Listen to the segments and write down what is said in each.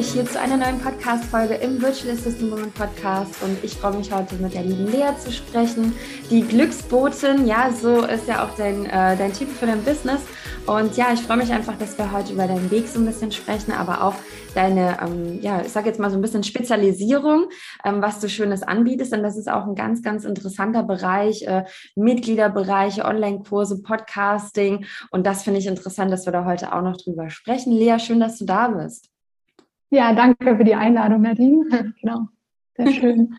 euch hier zu einer neuen Podcast-Folge im Virtual Assistant Woman Podcast und ich freue mich heute mit der lieben Lea zu sprechen, die Glücksbotin. Ja, so ist ja auch dein, äh, dein Typ für dein Business. Und ja, ich freue mich einfach, dass wir heute über deinen Weg so ein bisschen sprechen, aber auch deine, ähm, ja, ich sage jetzt mal so ein bisschen Spezialisierung, ähm, was du Schönes anbietest. Denn das ist auch ein ganz, ganz interessanter Bereich, äh, Mitgliederbereiche, Online-Kurse, Podcasting. Und das finde ich interessant, dass wir da heute auch noch drüber sprechen. Lea, schön, dass du da bist. Ja, danke für die Einladung, Nadine. genau, sehr schön.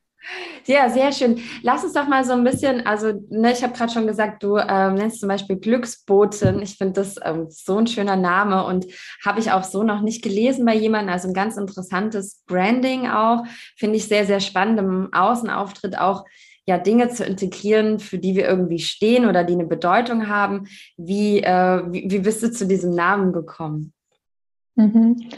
Ja, sehr schön. Lass uns doch mal so ein bisschen, also ne, ich habe gerade schon gesagt, du ähm, nennst zum Beispiel Glücksbotin. Ich finde das ähm, so ein schöner Name und habe ich auch so noch nicht gelesen bei jemandem. Also ein ganz interessantes Branding auch. Finde ich sehr, sehr spannend im Außenauftritt auch ja Dinge zu integrieren, für die wir irgendwie stehen oder die eine Bedeutung haben. Wie, äh, wie, wie bist du zu diesem Namen gekommen? Mhm.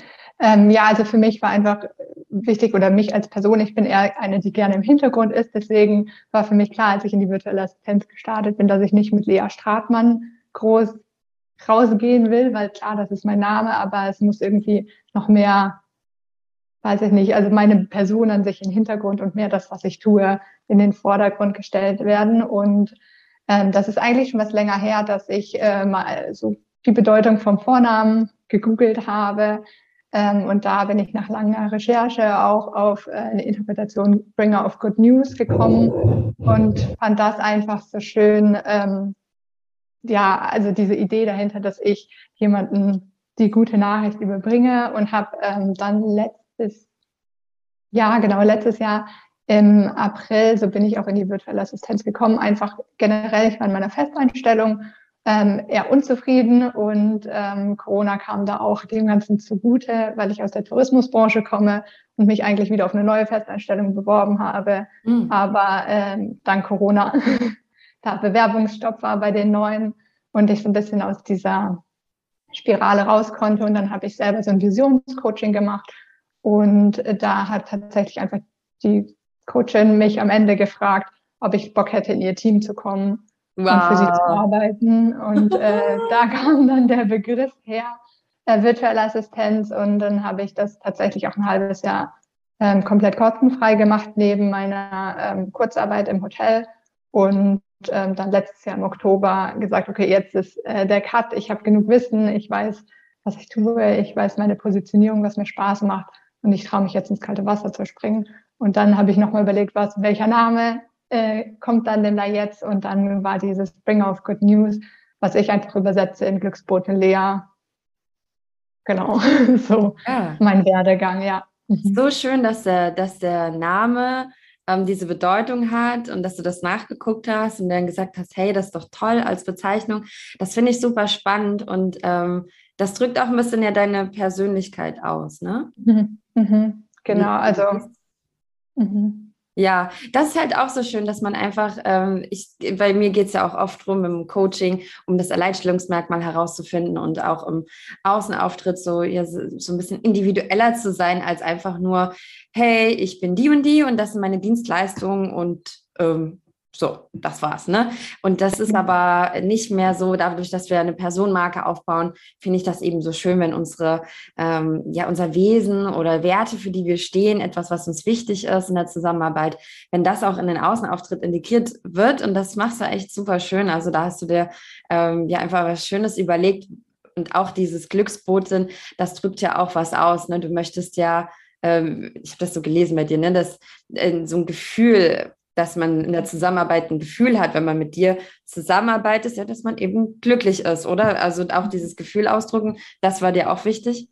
Ähm, ja, also für mich war einfach wichtig oder mich als Person, ich bin eher eine, die gerne im Hintergrund ist. Deswegen war für mich klar, als ich in die virtuelle Assistenz gestartet bin, dass ich nicht mit Lea Stratmann groß rausgehen will, weil klar, das ist mein Name, aber es muss irgendwie noch mehr, weiß ich nicht, also meine Person an sich im Hintergrund und mehr das, was ich tue, in den Vordergrund gestellt werden. Und ähm, das ist eigentlich schon was länger her, dass ich äh, mal so die Bedeutung vom Vornamen gegoogelt habe, und da bin ich nach langer Recherche auch auf äh, eine Interpretation Bringer of Good News gekommen und fand das einfach so schön. Ähm, ja, also diese Idee dahinter, dass ich jemanden die gute Nachricht überbringe und habe ähm, dann letztes Jahr, genau letztes Jahr im April, so bin ich auch in die virtuelle Assistenz gekommen, einfach generell, ich war in meiner Festeinstellung ähm, eher unzufrieden und ähm, Corona kam da auch dem Ganzen zugute, weil ich aus der Tourismusbranche komme und mich eigentlich wieder auf eine neue Festeinstellung beworben habe. Mhm. Aber ähm, dann Corona, da Bewerbungsstopp war bei den neuen und ich so ein bisschen aus dieser Spirale raus konnte und dann habe ich selber so ein Visionscoaching gemacht und da hat tatsächlich einfach die Coachin mich am Ende gefragt, ob ich Bock hätte, in ihr Team zu kommen wow. für sie zu arbeiten. Und äh, da kam dann der Begriff her, äh, virtuelle Assistenz. Und dann habe ich das tatsächlich auch ein halbes Jahr ähm, komplett kostenfrei gemacht, neben meiner ähm, Kurzarbeit im Hotel. Und ähm, dann letztes Jahr im Oktober gesagt, okay, jetzt ist äh, der Cut, ich habe genug Wissen, ich weiß, was ich tue, ich weiß meine Positionierung, was mir Spaß macht und ich traue mich jetzt ins kalte Wasser zu springen. Und dann habe ich nochmal überlegt, was, welcher Name äh, kommt dann denn da jetzt? Und dann war dieses Bring of Good News, was ich einfach übersetze in Glücksbote Lea. Genau, so ja. mein Werdegang, ja. Mhm. So schön, dass der, dass der Name ähm, diese Bedeutung hat und dass du das nachgeguckt hast und dann gesagt hast, hey, das ist doch toll als Bezeichnung. Das finde ich super spannend und ähm, das drückt auch ein bisschen ja deine Persönlichkeit aus, ne? Mhm. Mhm. Genau, also. Mhm. Ja, das ist halt auch so schön, dass man einfach, ähm, ich, bei mir geht es ja auch oft drum im Coaching, um das Alleinstellungsmerkmal herauszufinden und auch im Außenauftritt so, ja, so ein bisschen individueller zu sein, als einfach nur, hey, ich bin die und die und das sind meine Dienstleistungen und ähm, so, das war's, ne? Und das ist mhm. aber nicht mehr so, dadurch, dass wir eine Personenmarke aufbauen, finde ich das eben so schön, wenn unsere, ähm, ja, unser Wesen oder Werte, für die wir stehen, etwas, was uns wichtig ist in der Zusammenarbeit, wenn das auch in den Außenauftritt integriert wird und das machst du echt super schön. Also da hast du dir ähm, ja einfach was Schönes überlegt und auch dieses Glücksboten, das drückt ja auch was aus, ne? Du möchtest ja ähm, ich habe das so gelesen bei dir, ne, dass äh, so ein Gefühl dass man in der Zusammenarbeit ein Gefühl hat, wenn man mit dir zusammenarbeitet, ja, dass man eben glücklich ist, oder? Also auch dieses Gefühl ausdrücken, das war dir auch wichtig?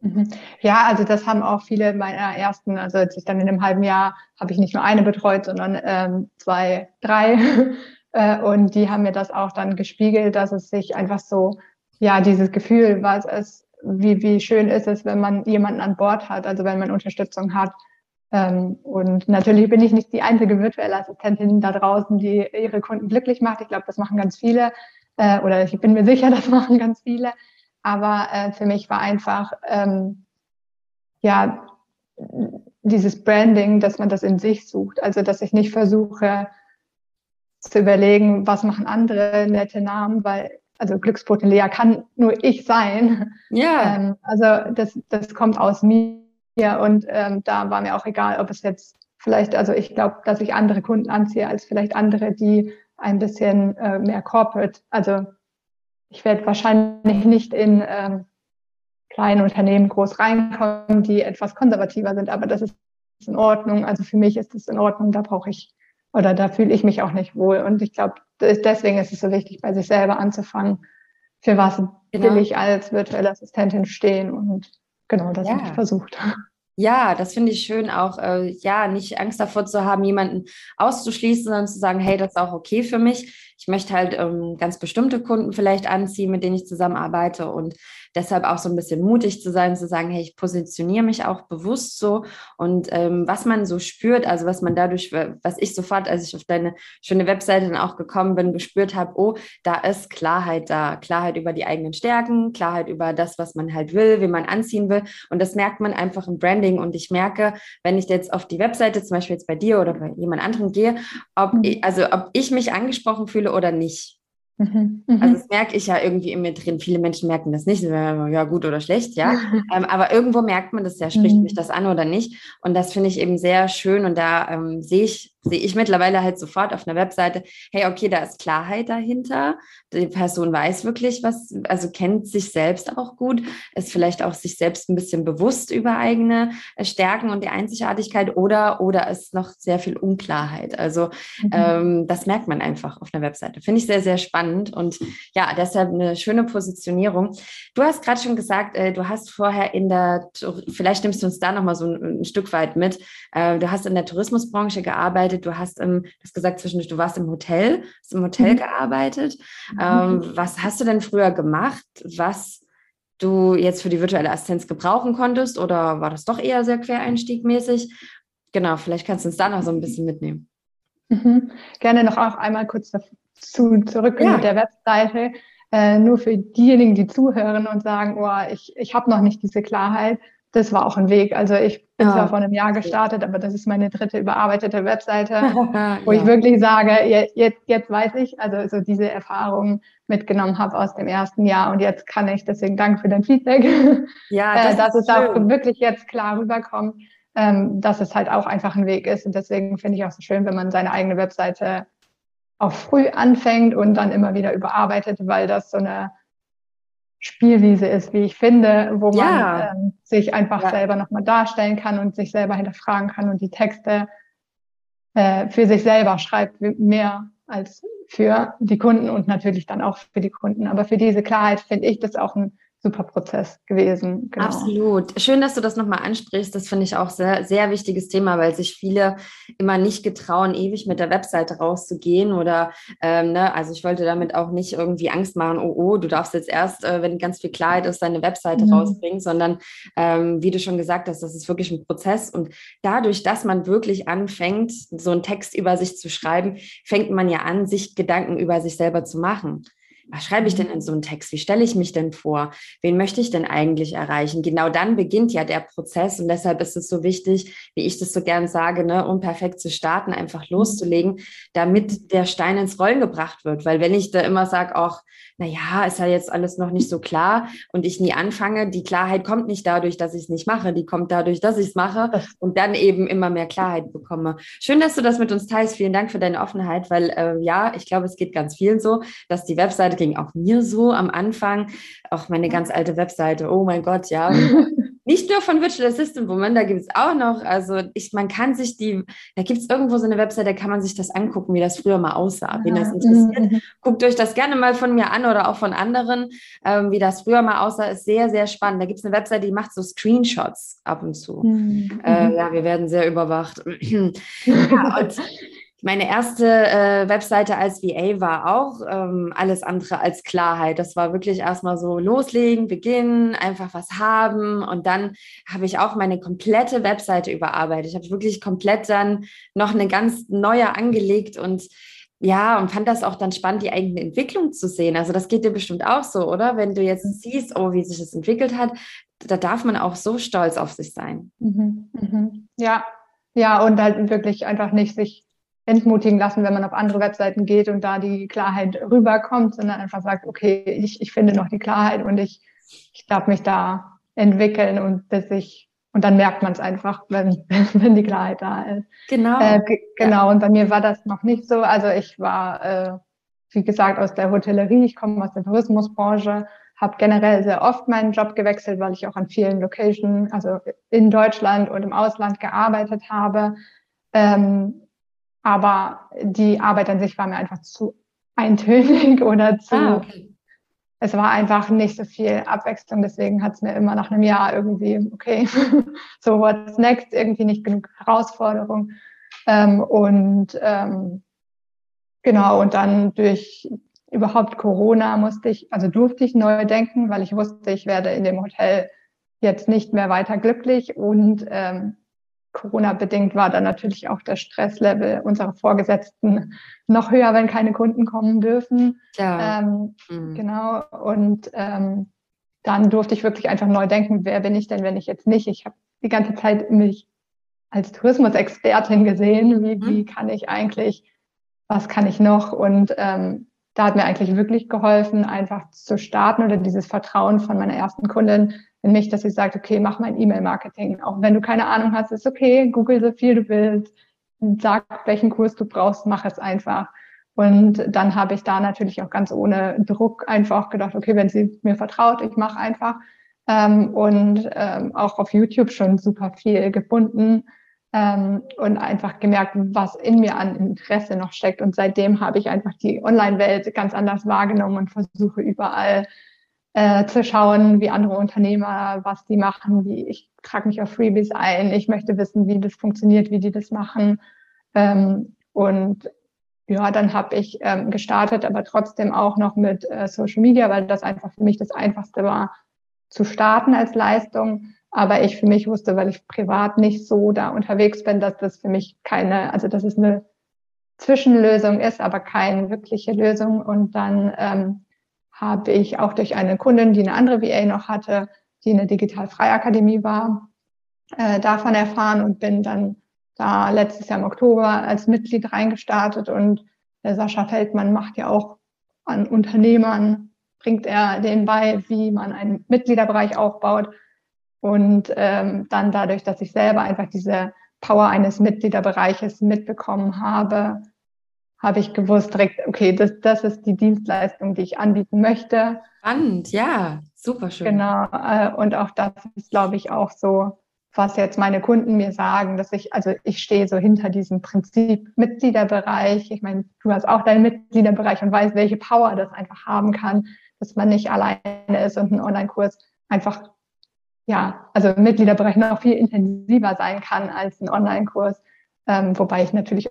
Mhm. Ja, also das haben auch viele meiner ersten, also als ich dann in einem halben Jahr habe ich nicht nur eine betreut, sondern ähm, zwei, drei. Äh, und die haben mir das auch dann gespiegelt, dass es sich einfach so, ja, dieses Gefühl, was es, wie, wie schön ist es, wenn man jemanden an Bord hat, also wenn man Unterstützung hat, und natürlich bin ich nicht die einzige virtuelle Assistentin da draußen, die ihre Kunden glücklich macht. Ich glaube, das machen ganz viele. Äh, oder ich bin mir sicher, das machen ganz viele. Aber äh, für mich war einfach, ähm, ja, dieses Branding, dass man das in sich sucht. Also, dass ich nicht versuche zu überlegen, was machen andere nette Namen, weil also Glücksbotin Lea kann nur ich sein. Ja. Ähm, also das, das kommt aus mir und ähm, da war mir auch egal, ob es jetzt vielleicht, also ich glaube, dass ich andere Kunden anziehe als vielleicht andere, die ein bisschen äh, mehr corporate, also ich werde wahrscheinlich nicht in ähm, kleinen Unternehmen groß reinkommen, die etwas konservativer sind, aber das ist in Ordnung. Also für mich ist es in Ordnung, da brauche ich oder da fühle ich mich auch nicht wohl. Und ich glaube, deswegen ist es so wichtig, bei sich selber anzufangen, für was genau. will ich als virtuelle Assistentin stehen und genau das ja. habe ich versucht. Ja, das finde ich schön, auch äh, ja, nicht Angst davor zu haben, jemanden auszuschließen, sondern zu sagen, hey, das ist auch okay für mich. Ich möchte halt ähm, ganz bestimmte Kunden vielleicht anziehen, mit denen ich zusammenarbeite und deshalb auch so ein bisschen mutig zu sein, zu sagen, hey, ich positioniere mich auch bewusst so und ähm, was man so spürt, also was man dadurch, was ich sofort, als ich auf deine schöne Webseite dann auch gekommen bin, gespürt habe, oh, da ist Klarheit da, Klarheit über die eigenen Stärken, Klarheit über das, was man halt will, wie man anziehen will und das merkt man einfach im Branding und ich merke, wenn ich jetzt auf die Webseite, zum Beispiel jetzt bei dir oder bei jemand anderem gehe, ob mhm. ich, also ob ich mich angesprochen fühle oder nicht. Mhm. mhm. Also das merke ich ja irgendwie in mir drin. Viele Menschen merken das nicht, ja gut oder schlecht, ja. ähm, aber irgendwo merkt man das ja, spricht mhm. mich das an oder nicht. Und das finde ich eben sehr schön und da ähm, sehe ich sehe ich mittlerweile halt sofort auf einer Webseite, hey, okay, da ist Klarheit dahinter. Die Person weiß wirklich, was, also kennt sich selbst auch gut, ist vielleicht auch sich selbst ein bisschen bewusst über eigene äh, Stärken und die Einzigartigkeit oder, oder ist noch sehr viel Unklarheit. Also mhm. ähm, das merkt man einfach auf einer Webseite. Finde ich sehr, sehr spannend und ja, deshalb eine schöne Positionierung. Du hast gerade schon gesagt, äh, du hast vorher in der, vielleicht nimmst du uns da nochmal so ein, ein Stück weit mit, äh, du hast in der Tourismusbranche gearbeitet, gearbeitet, du hast, im, du hast gesagt zwischendurch, du warst im Hotel, hast im Hotel mhm. gearbeitet. Mhm. Ähm, was hast du denn früher gemacht, was du jetzt für die virtuelle Assistenz gebrauchen konntest oder war das doch eher sehr quereinstiegmäßig? Genau, vielleicht kannst du uns da noch so ein bisschen mitnehmen. Mhm. Gerne noch auch einmal kurz dazu zurück ja. mit der Webseite. Äh, nur für diejenigen, die zuhören und sagen, oh, ich, ich habe noch nicht diese Klarheit das war auch ein Weg. Also ich bin ja. zwar vor einem Jahr gestartet, aber das ist meine dritte überarbeitete Webseite, wo ja. ich wirklich sage, jetzt, jetzt weiß ich, also so diese Erfahrungen mitgenommen habe aus dem ersten Jahr und jetzt kann ich, deswegen danke für dein Feedback, ja, das äh, dass es schön. auch wirklich jetzt klar rüberkommt, ähm, dass es halt auch einfach ein Weg ist. Und deswegen finde ich auch so schön, wenn man seine eigene Webseite auch früh anfängt und dann immer wieder überarbeitet, weil das so eine Spielwiese ist, wie ich finde, wo man ja. ähm, sich einfach ja. selber nochmal darstellen kann und sich selber hinterfragen kann und die Texte äh, für sich selber schreibt, mehr als für die Kunden und natürlich dann auch für die Kunden. Aber für diese Klarheit finde ich das auch ein super Prozess gewesen. Genau. Absolut. Schön, dass du das nochmal ansprichst. Das finde ich auch sehr, sehr wichtiges Thema, weil sich viele immer nicht getrauen, ewig mit der Webseite rauszugehen oder, ähm, ne, also ich wollte damit auch nicht irgendwie Angst machen, oh, oh, du darfst jetzt erst, äh, wenn ganz viel Klarheit ist, deine Webseite mhm. rausbringen, sondern ähm, wie du schon gesagt hast, das ist wirklich ein Prozess und dadurch, dass man wirklich anfängt, so einen Text über sich zu schreiben, fängt man ja an, sich Gedanken über sich selber zu machen was schreibe ich denn in so einen Text? Wie stelle ich mich denn vor? Wen möchte ich denn eigentlich erreichen? Genau dann beginnt ja der Prozess und deshalb ist es so wichtig, wie ich das so gern sage, ne, um perfekt zu starten, einfach loszulegen, damit der Stein ins Rollen gebracht wird. Weil wenn ich da immer sage, auch, naja, ist ja jetzt alles noch nicht so klar und ich nie anfange, die Klarheit kommt nicht dadurch, dass ich es nicht mache, die kommt dadurch, dass ich es mache und dann eben immer mehr Klarheit bekomme. Schön, dass du das mit uns teilst. Vielen Dank für deine Offenheit, weil äh, ja, ich glaube, es geht ganz vielen so, dass die Webseite ging auch mir so am Anfang, auch meine ganz alte Webseite, oh mein Gott, ja. Nicht nur von Virtual Assistant Woman, da gibt es auch noch, also ich, man kann sich die, da gibt es irgendwo so eine Webseite, da kann man sich das angucken, wie das früher mal aussah. Wen das interessiert, mhm. guckt euch das gerne mal von mir an oder auch von anderen, ähm, wie das früher mal aussah, ist sehr, sehr spannend. Da gibt es eine Webseite, die macht so Screenshots ab und zu. Mhm. Äh, ja, wir werden sehr überwacht. ja, und meine erste äh, Webseite als VA war auch ähm, alles andere als Klarheit. Das war wirklich erstmal so loslegen, beginnen, einfach was haben. Und dann habe ich auch meine komplette Webseite überarbeitet. Ich habe wirklich komplett dann noch eine ganz neue angelegt und ja, und fand das auch dann spannend, die eigene Entwicklung zu sehen. Also das geht dir bestimmt auch so, oder? Wenn du jetzt mhm. siehst, oh, wie sich das entwickelt hat, da darf man auch so stolz auf sich sein. Mhm, mhm. Ja, ja, und halt wirklich einfach nicht sich entmutigen lassen, wenn man auf andere Webseiten geht und da die Klarheit rüberkommt, sondern einfach sagt, okay, ich, ich finde noch die Klarheit und ich, ich darf mich da entwickeln und bis ich und dann merkt man es einfach, wenn, wenn die Klarheit da ist. Genau. Äh, genau. Ja. Und bei mir war das noch nicht so. Also ich war, äh, wie gesagt, aus der Hotellerie. Ich komme aus der Tourismusbranche, habe generell sehr oft meinen Job gewechselt, weil ich auch an vielen Locations, also in Deutschland und im Ausland gearbeitet habe. Ähm, aber die Arbeit an sich war mir einfach zu eintönig oder zu. Ah, okay. Es war einfach nicht so viel Abwechslung, deswegen hat es mir immer nach einem Jahr irgendwie, okay, so what's next, irgendwie nicht genug Herausforderung. Ähm, und ähm, genau, und dann durch überhaupt Corona musste ich, also durfte ich neu denken, weil ich wusste, ich werde in dem Hotel jetzt nicht mehr weiter glücklich und ähm, Corona-bedingt war dann natürlich auch der Stresslevel unserer Vorgesetzten noch höher, wenn keine Kunden kommen dürfen. Ja. Ähm, mhm. Genau. Und ähm, dann durfte ich wirklich einfach neu denken, wer bin ich denn, wenn ich jetzt nicht? Ich habe die ganze Zeit mich als Tourismusexpertin gesehen, wie, mhm. wie kann ich eigentlich, was kann ich noch? Und ähm, da hat mir eigentlich wirklich geholfen, einfach zu starten oder dieses Vertrauen von meiner ersten Kundin in mich, dass sie sagt, okay, mach mein E-Mail-Marketing. Auch wenn du keine Ahnung hast, ist okay, google so viel du willst, sag, welchen Kurs du brauchst, mach es einfach. Und dann habe ich da natürlich auch ganz ohne Druck einfach gedacht, okay, wenn sie mir vertraut, ich mache einfach. Ähm, und ähm, auch auf YouTube schon super viel gefunden ähm, und einfach gemerkt, was in mir an Interesse noch steckt. Und seitdem habe ich einfach die Online-Welt ganz anders wahrgenommen und versuche überall äh, zu schauen, wie andere Unternehmer, was die machen, wie ich trage mich auf Freebies ein, ich möchte wissen, wie das funktioniert, wie die das machen. Ähm, und ja, dann habe ich ähm, gestartet, aber trotzdem auch noch mit äh, Social Media, weil das einfach für mich das Einfachste war, zu starten als Leistung. Aber ich für mich wusste, weil ich privat nicht so da unterwegs bin, dass das für mich keine, also dass es eine Zwischenlösung ist, aber keine wirkliche Lösung. Und dann ähm, habe ich auch durch eine Kundin, die eine andere VA noch hatte, die eine Digital-Freie-Akademie war, äh, davon erfahren und bin dann da letztes Jahr im Oktober als Mitglied reingestartet und der Sascha Feldmann macht ja auch an Unternehmern, bringt er denen bei, wie man einen Mitgliederbereich aufbaut und ähm, dann dadurch, dass ich selber einfach diese Power eines Mitgliederbereiches mitbekommen habe, habe ich gewusst direkt, okay, das, das ist die Dienstleistung, die ich anbieten möchte. Spannend, ja, super schön. Genau, äh, und auch das ist, glaube ich, auch so, was jetzt meine Kunden mir sagen, dass ich, also ich stehe so hinter diesem Prinzip Mitgliederbereich. Ich meine, du hast auch deinen Mitgliederbereich und weißt, welche Power das einfach haben kann, dass man nicht alleine ist und ein Online-Kurs einfach ja, also im Mitgliederbereich noch viel intensiver sein kann als ein Online-Kurs, ähm, wobei ich natürlich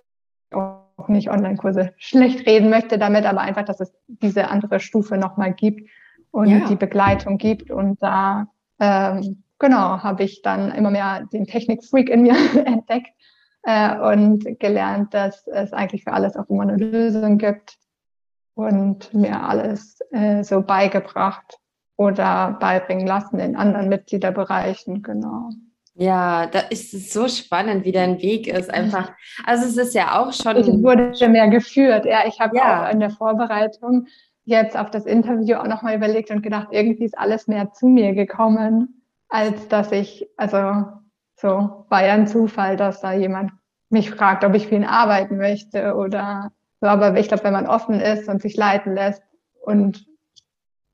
auch nicht Online-Kurse schlecht reden möchte damit, aber einfach, dass es diese andere Stufe nochmal gibt und ja. die Begleitung gibt und da ähm, genau habe ich dann immer mehr den Technik-Freak in mir entdeckt äh, und gelernt, dass es eigentlich für alles auch immer eine Lösung gibt und mir alles äh, so beigebracht, oder beibringen lassen in anderen Mitgliederbereichen, genau. Ja, da ist es so spannend, wie dein Weg ist. Einfach, also es ist ja auch schon. Ich wurde mehr geführt. Ja, ich habe ja. auch in der Vorbereitung jetzt auf das Interview auch nochmal überlegt und gedacht, irgendwie ist alles mehr zu mir gekommen, als dass ich, also so war ja ein Zufall, dass da jemand mich fragt, ob ich für ihn arbeiten möchte oder so. Aber ich glaube, wenn man offen ist und sich leiten lässt und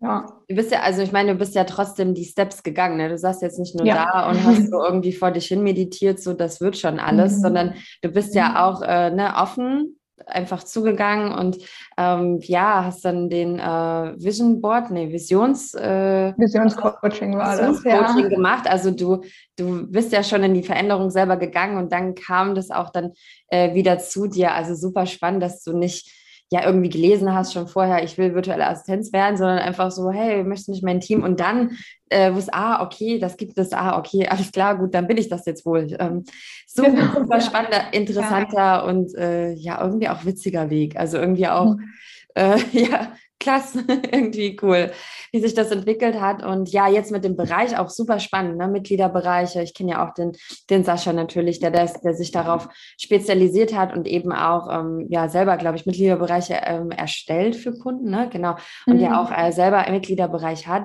ja. Du bist ja, also ich meine, du bist ja trotzdem die Steps gegangen. Ne? Du saßt jetzt nicht nur ja. da und hast so irgendwie vor dich hin meditiert, so das wird schon alles, mhm. sondern du bist ja mhm. auch äh, ne, offen, einfach zugegangen und ähm, ja, hast dann den äh, Vision Board, nee, Visions äh, Visionscoaching war Visions das, Coaching ja. gemacht. Also du, du bist ja schon in die Veränderung selber gegangen und dann kam das auch dann äh, wieder zu dir. Also super spannend, dass du nicht ja irgendwie gelesen hast schon vorher, ich will virtuelle Assistenz werden, sondern einfach so, hey, möchtest du nicht mein Team? Und dann, äh, wo es, ah, okay, das gibt es, ah, okay, alles klar, gut, dann bin ich das jetzt wohl. Ähm, super, genau. super spannender, interessanter ja. und äh, ja, irgendwie auch witziger Weg. Also irgendwie auch, mhm. äh, ja, klasse, irgendwie cool, wie sich das entwickelt hat. Und ja, jetzt mit dem Bereich auch super spannend, ne? Mitgliederbereiche. Ich kenne ja auch den, den Sascha natürlich, der, der, der sich darauf spezialisiert hat und eben auch ähm, ja selber, glaube ich, Mitgliederbereiche ähm, erstellt für Kunden, ne? Genau. Und mhm. ja auch äh, selber einen Mitgliederbereich hat.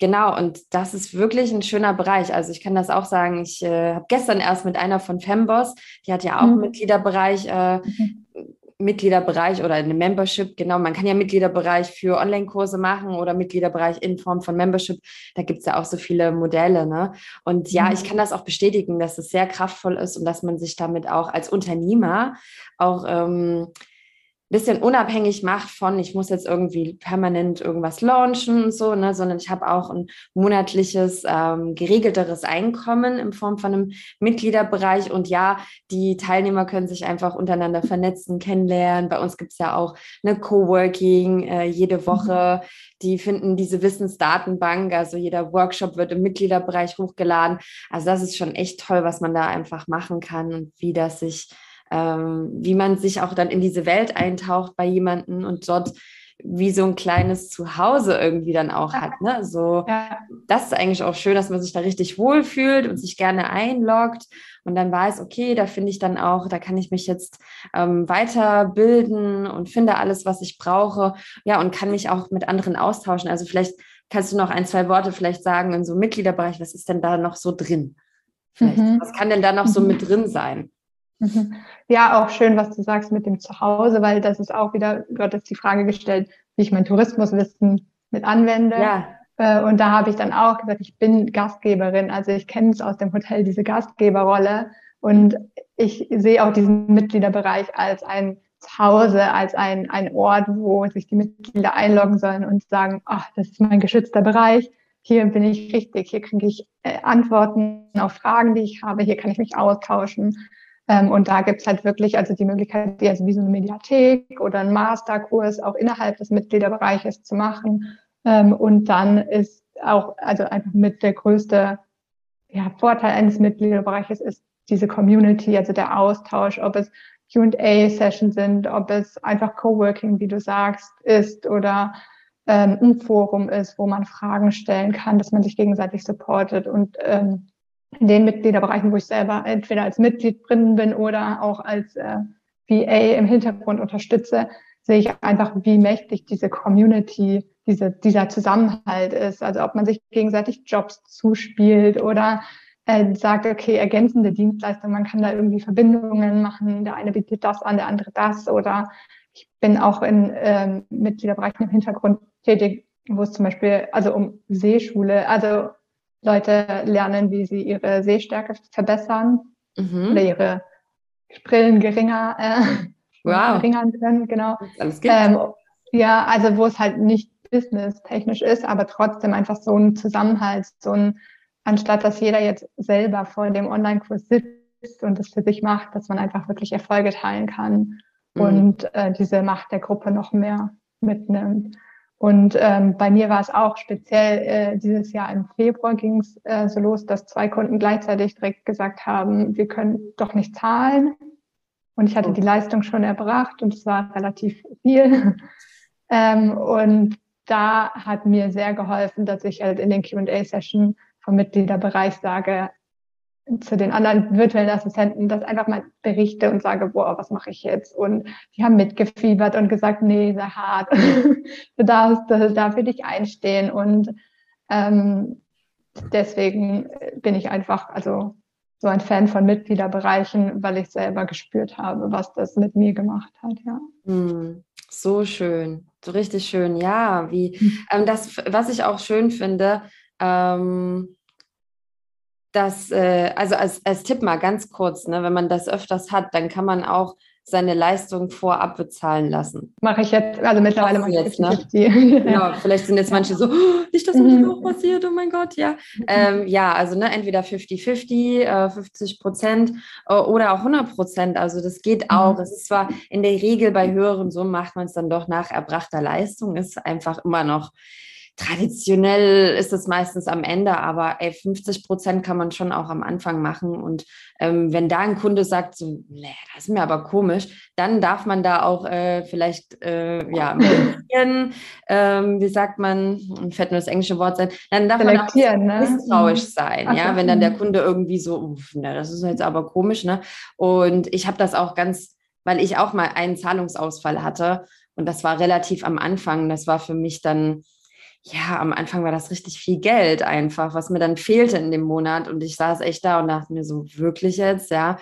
Genau, und das ist wirklich ein schöner Bereich. Also ich kann das auch sagen, ich äh, habe gestern erst mit einer von Femboss, die hat ja auch mhm. einen Mitgliederbereich, äh, mhm. Mitgliederbereich oder eine Membership, genau, man kann ja Mitgliederbereich für Online-Kurse machen oder Mitgliederbereich in Form von Membership. Da gibt es ja auch so viele Modelle. Ne? Und ja, ich mhm. kann das auch bestätigen, dass es sehr kraftvoll ist und dass man sich damit auch als Unternehmer auch ähm, bisschen unabhängig macht von, ich muss jetzt irgendwie permanent irgendwas launchen und so, ne, sondern ich habe auch ein monatliches, ähm, geregelteres Einkommen in Form von einem Mitgliederbereich. Und ja, die Teilnehmer können sich einfach untereinander vernetzen, kennenlernen. Bei uns gibt es ja auch eine Coworking äh, jede mhm. Woche. Die finden diese Wissensdatenbank, also jeder Workshop wird im Mitgliederbereich hochgeladen. Also das ist schon echt toll, was man da einfach machen kann und wie das sich ähm, wie man sich auch dann in diese Welt eintaucht bei jemandem und dort wie so ein kleines Zuhause irgendwie dann auch hat. Ne? So, ja. das ist eigentlich auch schön, dass man sich da richtig wohlfühlt und sich gerne einloggt und dann weiß, okay, da finde ich dann auch, da kann ich mich jetzt ähm, weiterbilden und finde alles, was ich brauche. Ja, und kann mich auch mit anderen austauschen. Also vielleicht kannst du noch ein, zwei Worte vielleicht sagen in so einem Mitgliederbereich, was ist denn da noch so drin? Mhm. Was kann denn da noch so mhm. mit drin sein? Mhm. Ja, auch schön, was du sagst mit dem Zuhause, weil das ist auch wieder, du hattest die Frage gestellt, wie ich mein Tourismuswissen mit anwende. Ja. Äh, und da habe ich dann auch gesagt, ich bin Gastgeberin. Also ich kenne es aus dem Hotel, diese Gastgeberrolle. Und ich sehe auch diesen Mitgliederbereich als ein Zuhause, als ein, ein Ort, wo sich die Mitglieder einloggen sollen und sagen, ach, das ist mein geschützter Bereich. Hier bin ich richtig, hier kriege ich äh, Antworten auf Fragen, die ich habe, hier kann ich mich austauschen. Ähm, und da gibt's halt wirklich also die Möglichkeit, die also wie so eine Mediathek oder einen Masterkurs auch innerhalb des Mitgliederbereiches zu machen. Ähm, und dann ist auch, also einfach mit der größte ja, Vorteil eines Mitgliederbereiches ist diese Community, also der Austausch, ob es Q&A-Sessions sind, ob es einfach Coworking, wie du sagst, ist oder ähm, ein Forum ist, wo man Fragen stellen kann, dass man sich gegenseitig supportet und ähm, in den Mitgliederbereichen, wo ich selber entweder als Mitglied drin bin oder auch als äh, VA im Hintergrund unterstütze, sehe ich einfach, wie mächtig diese Community, diese, dieser Zusammenhalt ist. Also ob man sich gegenseitig Jobs zuspielt oder äh, sagt, okay, ergänzende Dienstleistungen, man kann da irgendwie Verbindungen machen, der eine bietet das an, der andere das. Oder ich bin auch in ähm, Mitgliederbereichen im Hintergrund tätig, wo es zum Beispiel, also um Seeschule, also Leute lernen, wie sie ihre Sehstärke verbessern mhm. oder ihre Brillen geringer äh, wow. verringern können. Genau. Ähm, ja, also wo es halt nicht business-technisch ist, aber trotzdem einfach so ein Zusammenhalt, so ein, anstatt dass jeder jetzt selber vor dem Online-Kurs sitzt und das für sich macht, dass man einfach wirklich Erfolge teilen kann mhm. und äh, diese Macht der Gruppe noch mehr mitnimmt. Und ähm, bei mir war es auch speziell äh, dieses Jahr im Februar ging es äh, so los, dass zwei Kunden gleichzeitig direkt gesagt haben, wir können doch nicht zahlen. Und ich hatte oh. die Leistung schon erbracht und es war relativ viel. ähm, und da hat mir sehr geholfen, dass ich halt in den Q&A-Session vom Mitgliederbereich sage, zu den anderen virtuellen Assistenten das einfach mal berichte und sage, boah, was mache ich jetzt? Und die haben mitgefiebert und gesagt, nee, sehr hart. du darfst da für dich einstehen. Und ähm, deswegen bin ich einfach, also so ein Fan von Mitgliederbereichen, weil ich selber gespürt habe, was das mit mir gemacht hat, ja. Mm, so schön, so richtig schön, ja. Wie hm. ähm, das, was ich auch schön finde, ähm, dass, äh, also als, als Tipp mal ganz kurz, ne, wenn man das öfters hat, dann kann man auch seine Leistung vorab bezahlen lassen. Mache ich jetzt, also mittlerweile mache ich jetzt, ne? genau, vielleicht sind jetzt manche so, oh, nicht, dass mir das auch passiert, oh mein Gott, ja. Ähm, ja, also ne, entweder 50-50, äh, 50 Prozent äh, oder auch 100 Prozent, also das geht mhm. auch. Es ist zwar in der Regel bei höheren Summen macht man es dann doch nach erbrachter Leistung, ist einfach immer noch traditionell ist es meistens am Ende, aber ey, 50 Prozent kann man schon auch am Anfang machen. Und ähm, wenn da ein Kunde sagt, so, nee, das ist mir aber komisch, dann darf man da auch äh, vielleicht, äh, ja, ähm, wie sagt man, fällt nur das englische Wort sein, dann darf man auch ne? misstrauisch mhm. sein, Ach, ja, wenn dann der mhm. Kunde irgendwie so, uff, ne, das ist jetzt aber komisch, ne? Und ich habe das auch ganz, weil ich auch mal einen Zahlungsausfall hatte und das war relativ am Anfang, das war für mich dann, ja, am Anfang war das richtig viel Geld einfach, was mir dann fehlte in dem Monat. Und ich saß echt da und dachte mir so, wirklich jetzt, ja.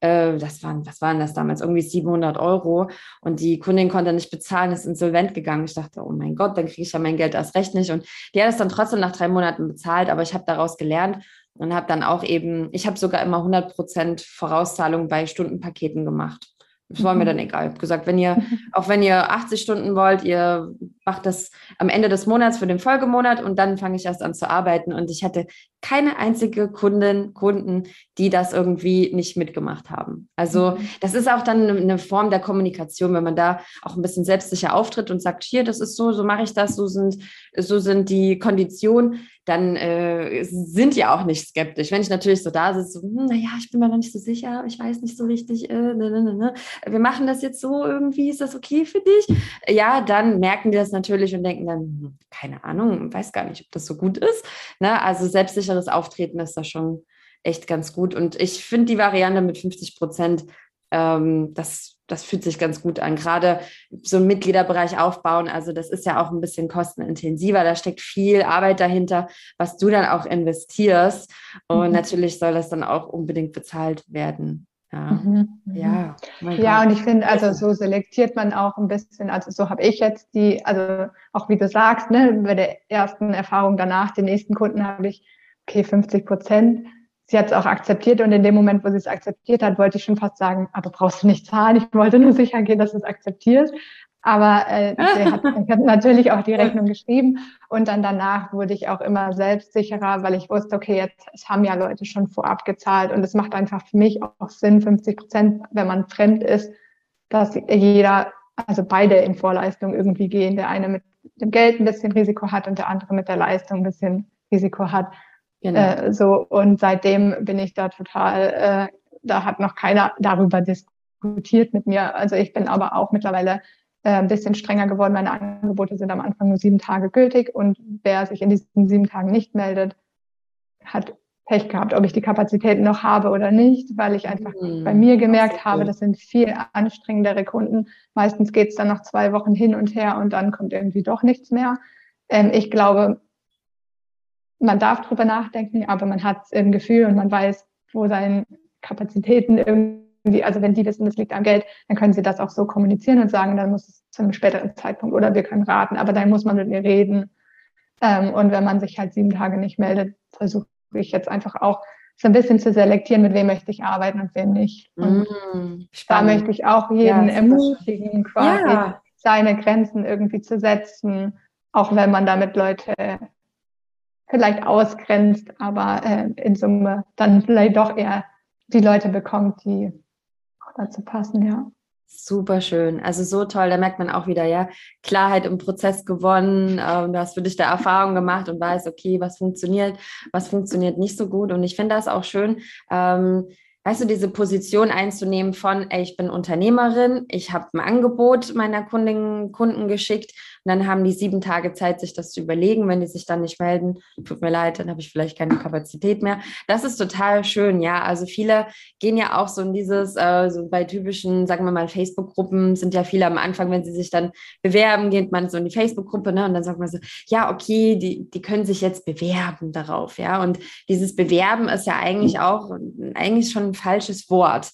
Äh, das waren, was waren das damals? Irgendwie 700 Euro. Und die Kundin konnte nicht bezahlen, ist insolvent gegangen. Ich dachte, oh mein Gott, dann kriege ich ja mein Geld erst recht nicht. Und die hat es dann trotzdem nach drei Monaten bezahlt, aber ich habe daraus gelernt und habe dann auch eben, ich habe sogar immer 100 Prozent Vorauszahlung bei Stundenpaketen gemacht. Das war mir dann egal. Ich habe gesagt, wenn ihr, auch wenn ihr 80 Stunden wollt, ihr macht das am Ende des Monats für den Folgemonat und dann fange ich erst an zu arbeiten. Und ich hatte keine einzige Kundin, Kunden, die das irgendwie nicht mitgemacht haben. Also mhm. das ist auch dann eine Form der Kommunikation, wenn man da auch ein bisschen selbstsicher auftritt und sagt, hier, das ist so, so mache ich das, so sind, so sind die Konditionen, dann äh, sind die auch nicht skeptisch. Wenn ich natürlich so da sitze, so, hm, naja, ich bin mir noch nicht so sicher, ich weiß nicht so richtig, äh, ne, ne, ne, ne. wir machen das jetzt so irgendwie, ist das okay für dich? Ja, dann merken die das natürlich und denken dann, hm, keine Ahnung, weiß gar nicht, ob das so gut ist. Ne? Also selbstsicheres Auftreten ist da schon echt ganz gut. Und ich finde die Variante mit 50 Prozent, ähm, das, das fühlt sich ganz gut an. Gerade so einen Mitgliederbereich aufbauen, also das ist ja auch ein bisschen kostenintensiver. Da steckt viel Arbeit dahinter, was du dann auch investierst. Und mhm. natürlich soll das dann auch unbedingt bezahlt werden. Ja, mhm. ja, ja und ich finde, also so selektiert man auch ein bisschen, also so habe ich jetzt die, also auch wie du sagst, ne, bei der ersten Erfahrung danach, den nächsten Kunden habe ich, okay, 50 Prozent. Sie hat es auch akzeptiert und in dem Moment, wo sie es akzeptiert hat, wollte ich schon fast sagen, aber brauchst du nicht zahlen. Ich wollte nur sicher gehen, dass du es akzeptierst. Aber äh, der hat, hat natürlich auch die Rechnung geschrieben und dann danach wurde ich auch immer selbstsicherer, weil ich wusste, okay, jetzt es haben ja Leute schon vorab gezahlt und es macht einfach für mich auch Sinn, 50 Prozent, wenn man fremd ist, dass jeder, also beide in Vorleistung irgendwie gehen. Der eine mit dem Geld ein bisschen Risiko hat und der andere mit der Leistung ein bisschen Risiko hat. Genau. Äh, so und seitdem bin ich da total, äh, da hat noch keiner darüber diskutiert mit mir. Also ich bin aber auch mittlerweile äh, ein bisschen strenger geworden. Meine Angebote sind am Anfang nur sieben Tage gültig und wer sich in diesen sieben Tagen nicht meldet, hat Pech gehabt, ob ich die Kapazitäten noch habe oder nicht, weil ich einfach mhm. bei mir gemerkt habe, das sind viel anstrengendere Kunden. Meistens geht es dann noch zwei Wochen hin und her und dann kommt irgendwie doch nichts mehr. Ähm, ich glaube, man darf drüber nachdenken, aber man hat ein Gefühl und man weiß, wo seine Kapazitäten irgendwie also wenn die wissen, das liegt am Geld, dann können sie das auch so kommunizieren und sagen, dann muss es zu einem späteren Zeitpunkt oder wir können raten, aber dann muss man mit mir reden. Ähm, und wenn man sich halt sieben Tage nicht meldet, versuche ich jetzt einfach auch so ein bisschen zu selektieren, mit wem möchte ich arbeiten und wem nicht. Und mm, da möchte ich auch jeden ja, ermutigen, quasi ja. seine Grenzen irgendwie zu setzen, auch wenn man damit Leute vielleicht ausgrenzt, aber äh, in Summe dann vielleicht doch eher die Leute bekommt, die dazu passen, ja. Super schön. Also so toll, da merkt man auch wieder, ja, Klarheit im Prozess gewonnen. Ähm, du hast für dich da Erfahrung gemacht und weißt, okay, was funktioniert, was funktioniert nicht so gut. Und ich finde das auch schön, ähm, weißt du, diese Position einzunehmen von, ey, ich bin Unternehmerin, ich habe ein Angebot meiner Kundinnen, Kunden geschickt und dann haben die sieben Tage Zeit, sich das zu überlegen. Wenn die sich dann nicht melden, tut mir leid, dann habe ich vielleicht keine Kapazität mehr. Das ist total schön, ja. Also viele gehen ja auch so in dieses, äh, so bei typischen, sagen wir mal, Facebook-Gruppen sind ja viele am Anfang, wenn sie sich dann bewerben, geht man so in die Facebook-Gruppe, ne? Und dann sagt man so, ja, okay, die, die können sich jetzt bewerben darauf, ja. Und dieses Bewerben ist ja eigentlich auch eigentlich schon ein falsches Wort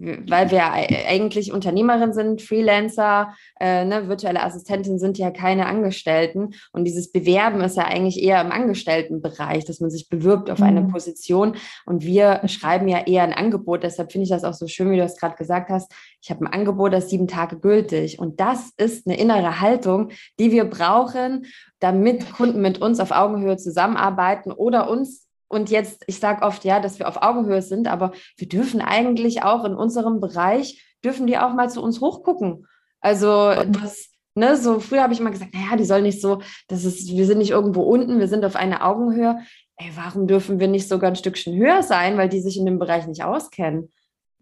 weil wir eigentlich Unternehmerin sind, Freelancer, äh, ne, virtuelle Assistentin sind ja keine Angestellten. Und dieses Bewerben ist ja eigentlich eher im Angestelltenbereich, dass man sich bewirbt auf mhm. eine Position. Und wir schreiben ja eher ein Angebot. Deshalb finde ich das auch so schön, wie du es gerade gesagt hast. Ich habe ein Angebot, das sieben Tage gültig. Und das ist eine innere Haltung, die wir brauchen, damit Kunden mit uns auf Augenhöhe zusammenarbeiten oder uns und jetzt, ich sage oft, ja, dass wir auf Augenhöhe sind, aber wir dürfen eigentlich auch in unserem Bereich, dürfen die auch mal zu uns hochgucken. Also das, Ne, so früher habe ich immer gesagt, naja, die sollen nicht so, das ist, wir sind nicht irgendwo unten, wir sind auf einer Augenhöhe. Ey, warum dürfen wir nicht sogar ein Stückchen höher sein, weil die sich in dem Bereich nicht auskennen?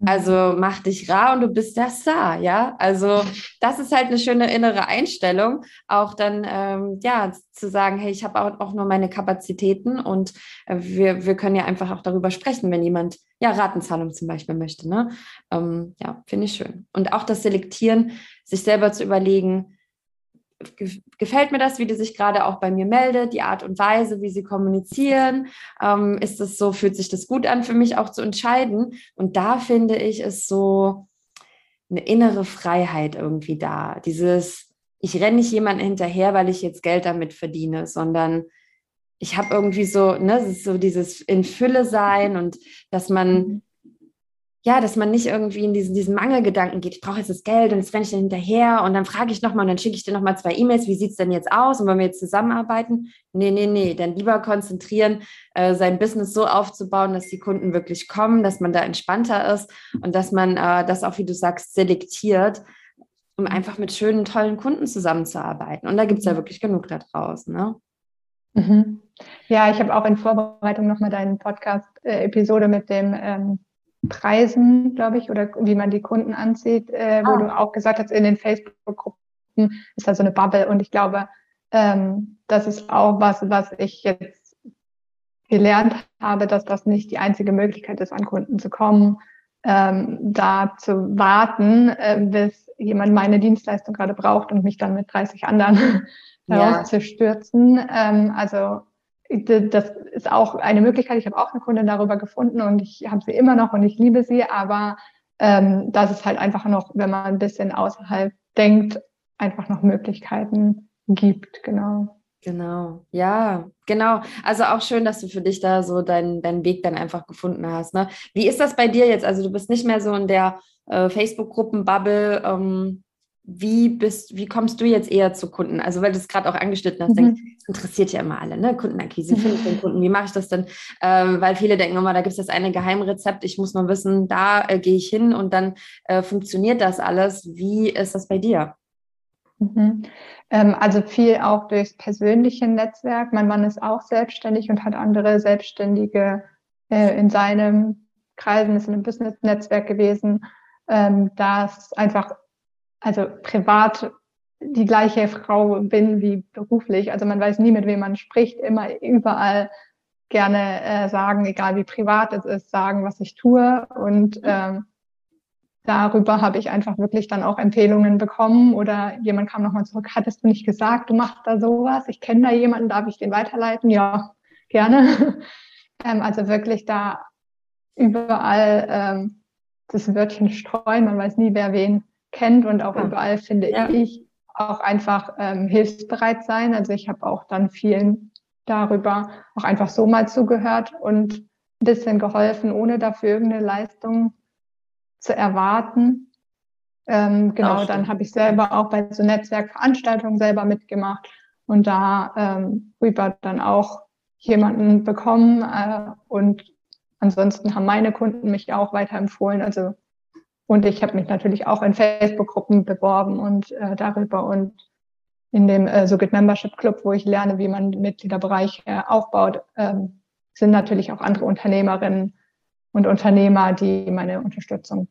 Also mach dich rar und du bist der Star, ja. Also das ist halt eine schöne innere Einstellung, auch dann ähm, ja zu sagen, hey, ich habe auch, auch nur meine Kapazitäten und äh, wir, wir können ja einfach auch darüber sprechen, wenn jemand ja Ratenzahlung zum Beispiel möchte. Ne? Ähm, ja, finde ich schön. Und auch das Selektieren, sich selber zu überlegen, gefällt mir das, wie die sich gerade auch bei mir meldet, die Art und Weise, wie sie kommunizieren. Ähm, ist es so, fühlt sich das gut an für mich auch zu entscheiden? Und da finde ich, ist so eine innere Freiheit irgendwie da. Dieses, ich renne nicht jemandem hinterher, weil ich jetzt Geld damit verdiene, sondern ich habe irgendwie so, ne, es ist so dieses in Fülle sein und dass man mhm ja, dass man nicht irgendwie in diesen, diesen Mangelgedanken geht, ich brauche jetzt das Geld und jetzt renne ich dann hinterher und dann frage ich nochmal und dann schicke ich dir nochmal zwei E-Mails, wie sieht es denn jetzt aus und wollen wir jetzt zusammenarbeiten? Nee, nee, nee, dann lieber konzentrieren, äh, sein Business so aufzubauen, dass die Kunden wirklich kommen, dass man da entspannter ist und dass man äh, das auch, wie du sagst, selektiert, um einfach mit schönen, tollen Kunden zusammenzuarbeiten. Und da gibt es ja mhm. wirklich genug da draußen. Ne? Mhm. Ja, ich habe auch in Vorbereitung nochmal deinen Podcast-Episode äh, mit dem ähm, Preisen, glaube ich, oder wie man die Kunden ansieht, äh, wo ah. du auch gesagt hast, in den Facebook-Gruppen ist da so eine Bubble. Und ich glaube, ähm, das ist auch was, was ich jetzt gelernt habe, dass das nicht die einzige Möglichkeit ist, an Kunden zu kommen, ähm, da zu warten, äh, bis jemand meine Dienstleistung gerade braucht und mich dann mit 30 anderen ja. rauszustürzen. Ähm, also das ist auch eine Möglichkeit. Ich habe auch eine Kundin darüber gefunden und ich habe sie immer noch und ich liebe sie, aber ähm, das ist halt einfach noch, wenn man ein bisschen außerhalb denkt, einfach noch Möglichkeiten gibt, genau. Genau, ja, genau. Also auch schön, dass du für dich da so deinen, deinen Weg dann einfach gefunden hast. Ne? Wie ist das bei dir jetzt? Also du bist nicht mehr so in der äh, Facebook-Gruppen-Bubble. Ähm, wie bist, wie kommst du jetzt eher zu Kunden? Also, weil du es gerade auch angeschnitten hast, mhm. denkst, interessiert ja immer alle, ne? Kundenakquise, wie finde ich den Kunden, wie mache ich das denn? Ähm, weil viele denken immer, da gibt es das eine Geheimrezept, ich muss nur wissen, da äh, gehe ich hin und dann äh, funktioniert das alles. Wie ist das bei dir? Mhm. Ähm, also viel auch durchs persönliche Netzwerk. Mein Mann ist auch selbstständig und hat andere Selbstständige äh, in seinem Kreisen, ist in einem Business-Netzwerk gewesen. Ähm, das einfach also privat die gleiche Frau bin wie beruflich. Also man weiß nie, mit wem man spricht, immer überall gerne äh, sagen, egal wie privat es ist, sagen, was ich tue. Und ähm, darüber habe ich einfach wirklich dann auch Empfehlungen bekommen oder jemand kam nochmal zurück, hattest du nicht gesagt, du machst da sowas, ich kenne da jemanden, darf ich den weiterleiten? Ja, gerne. ähm, also wirklich da überall ähm, das Wörtchen streuen, man weiß nie, wer wen kennt und auch ja. überall finde ja. ich auch einfach ähm, hilfsbereit sein. Also ich habe auch dann vielen darüber auch einfach so mal zugehört und ein bisschen geholfen, ohne dafür irgendeine Leistung zu erwarten. Ähm, genau, dann habe ich selber auch bei so Netzwerkveranstaltungen selber mitgemacht und da ähm, rüber dann auch jemanden bekommen äh, und ansonsten haben meine Kunden mich auch weiterempfohlen. Also und ich habe mich natürlich auch in Facebook-Gruppen beworben und äh, darüber und in dem äh, Sogit Membership Club, wo ich lerne, wie man Mitgliederbereich äh, aufbaut, ähm, sind natürlich auch andere Unternehmerinnen und Unternehmer, die meine Unterstützung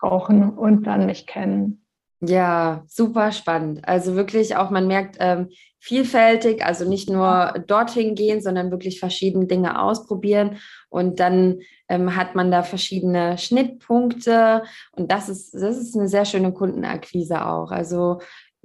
brauchen und dann mich kennen. Ja, super spannend. Also wirklich auch, man merkt ähm, vielfältig, also nicht nur dorthin gehen, sondern wirklich verschiedene Dinge ausprobieren. Und dann ähm, hat man da verschiedene Schnittpunkte. Und das ist, das ist eine sehr schöne Kundenakquise auch. Also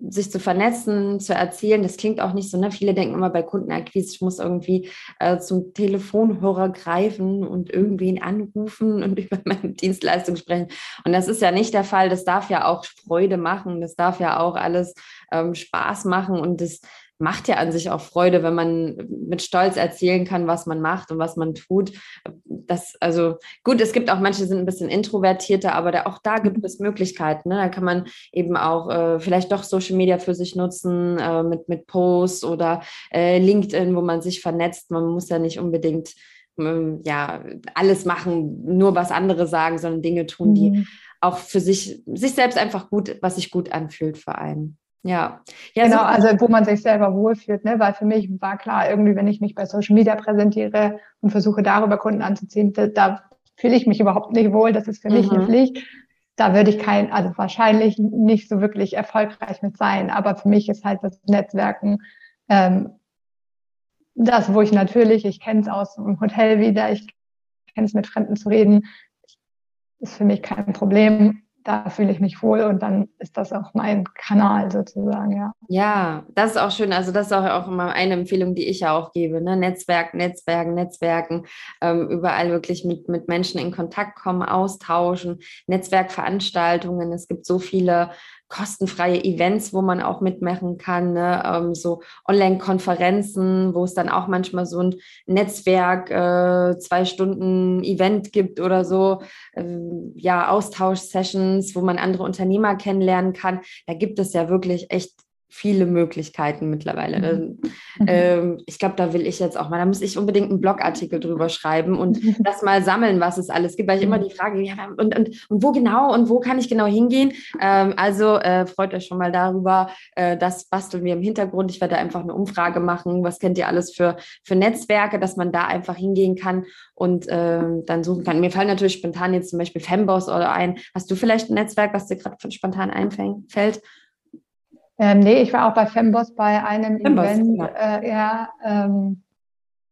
sich zu vernetzen, zu erzählen. Das klingt auch nicht so, ne? Viele denken immer bei Kundenakquise, ich muss irgendwie äh, zum Telefonhörer greifen und irgendwen anrufen und über meine Dienstleistung sprechen. Und das ist ja nicht der Fall. Das darf ja auch Freude machen. Das darf ja auch alles ähm, Spaß machen. Und das macht ja an sich auch Freude, wenn man mit Stolz erzählen kann, was man macht und was man tut. Das, also gut, es gibt auch manche, die sind ein bisschen introvertierter, aber da, auch da gibt es Möglichkeiten. Ne? Da kann man eben auch äh, vielleicht doch Social Media für sich nutzen, äh, mit, mit Posts oder äh, LinkedIn, wo man sich vernetzt. Man muss ja nicht unbedingt ähm, ja, alles machen, nur was andere sagen, sondern Dinge tun, die mhm. auch für sich, sich selbst einfach gut, was sich gut anfühlt für einen. Ja. ja genau, also wo man sich selber wohlfühlt, ne? weil für mich war klar, irgendwie, wenn ich mich bei Social Media präsentiere und versuche darüber Kunden anzuziehen, da, da fühle ich mich überhaupt nicht wohl, das ist für mhm. mich eine. Pflicht. Da würde ich kein, also wahrscheinlich nicht so wirklich erfolgreich mit sein, aber für mich ist halt das Netzwerken ähm, das, wo ich natürlich, ich kenne es aus dem Hotel wieder, ich kenne es mit Fremden zu reden, ist für mich kein Problem da fühle ich mich wohl und dann ist das auch mein Kanal sozusagen, ja. Ja, das ist auch schön. Also das ist auch, immer eine Empfehlung, die ich ja auch gebe. Ne? Netzwerken, Netzwerken, Netzwerken, ähm, überall wirklich mit, mit Menschen in Kontakt kommen, austauschen, Netzwerkveranstaltungen. Es gibt so viele kostenfreie Events, wo man auch mitmachen kann, ne? ähm, so Online-Konferenzen, wo es dann auch manchmal so ein Netzwerk, äh, zwei Stunden Event gibt oder so, äh, ja, Austausch-Sessions, wo man andere Unternehmer kennenlernen kann. Da gibt es ja wirklich echt viele Möglichkeiten mittlerweile. Mhm. Ähm, mhm. ähm, ich glaube, da will ich jetzt auch mal, da muss ich unbedingt einen Blogartikel drüber schreiben und das mal sammeln, was es alles gibt, weil ich immer mhm. die Frage, ja, und, und, und wo genau und wo kann ich genau hingehen? Ähm, also äh, freut euch schon mal darüber. Äh, das basteln wir im Hintergrund. Ich werde einfach eine Umfrage machen. Was kennt ihr alles für, für Netzwerke, dass man da einfach hingehen kann und äh, dann suchen kann. Mir fallen natürlich spontan jetzt zum Beispiel Femboss oder ein. Hast du vielleicht ein Netzwerk, was dir gerade spontan einfällt? Ähm, nee, ich war auch bei Femboss bei einem Femboss, Event, ja. Äh, ja ähm,